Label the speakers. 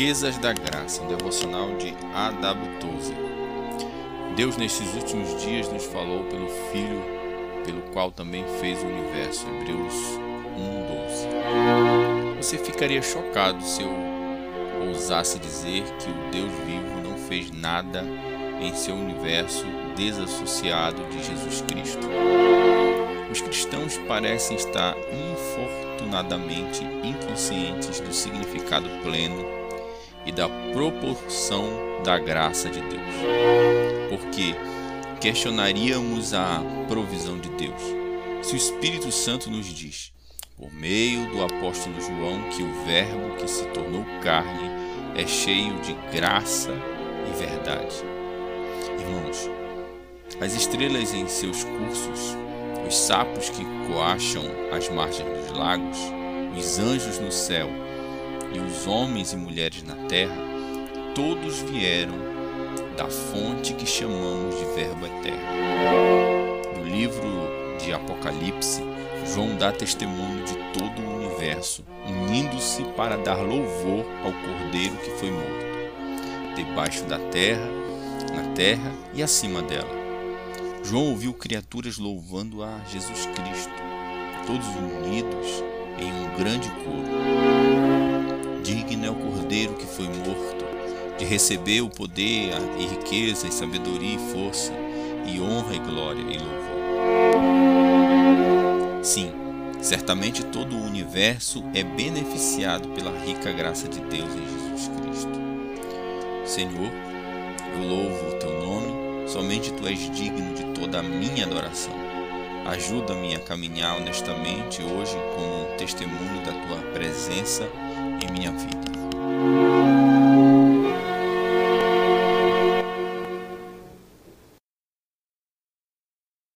Speaker 1: Riquezas da Graça, um devocional de A.W. Tozer. Deus, nesses últimos dias, nos falou pelo Filho, pelo qual também fez o universo. Hebreus 1,12. Você ficaria chocado se eu ousasse dizer que o Deus vivo não fez nada em seu universo desassociado de Jesus Cristo. Os cristãos parecem estar infortunadamente inconscientes do significado pleno e da proporção da graça de Deus. Porque questionaríamos a provisão de Deus se o Espírito Santo nos diz, por meio do apóstolo João, que o Verbo que se tornou carne é cheio de graça e verdade. Irmãos, as estrelas em seus cursos os sapos que coacham as margens dos lagos, os anjos no céu e os homens e mulheres na terra, todos vieram da fonte que chamamos de Verbo Eterno. No livro de Apocalipse, João dá testemunho de todo o universo, unindo-se para dar louvor ao Cordeiro que foi morto, debaixo da terra, na terra e acima dela João ouviu criaturas louvando a Jesus Cristo, todos unidos em um grande coro. Cordeiro que foi morto, de receber o poder e riqueza e sabedoria e força, e honra e glória e louvor. Sim, certamente todo o universo é beneficiado pela rica graça de Deus em Jesus Cristo. Senhor, eu louvo o teu nome Somente tu és digno de toda a minha adoração. Ajuda-me a caminhar honestamente hoje como um testemunho da tua presença em minha vida.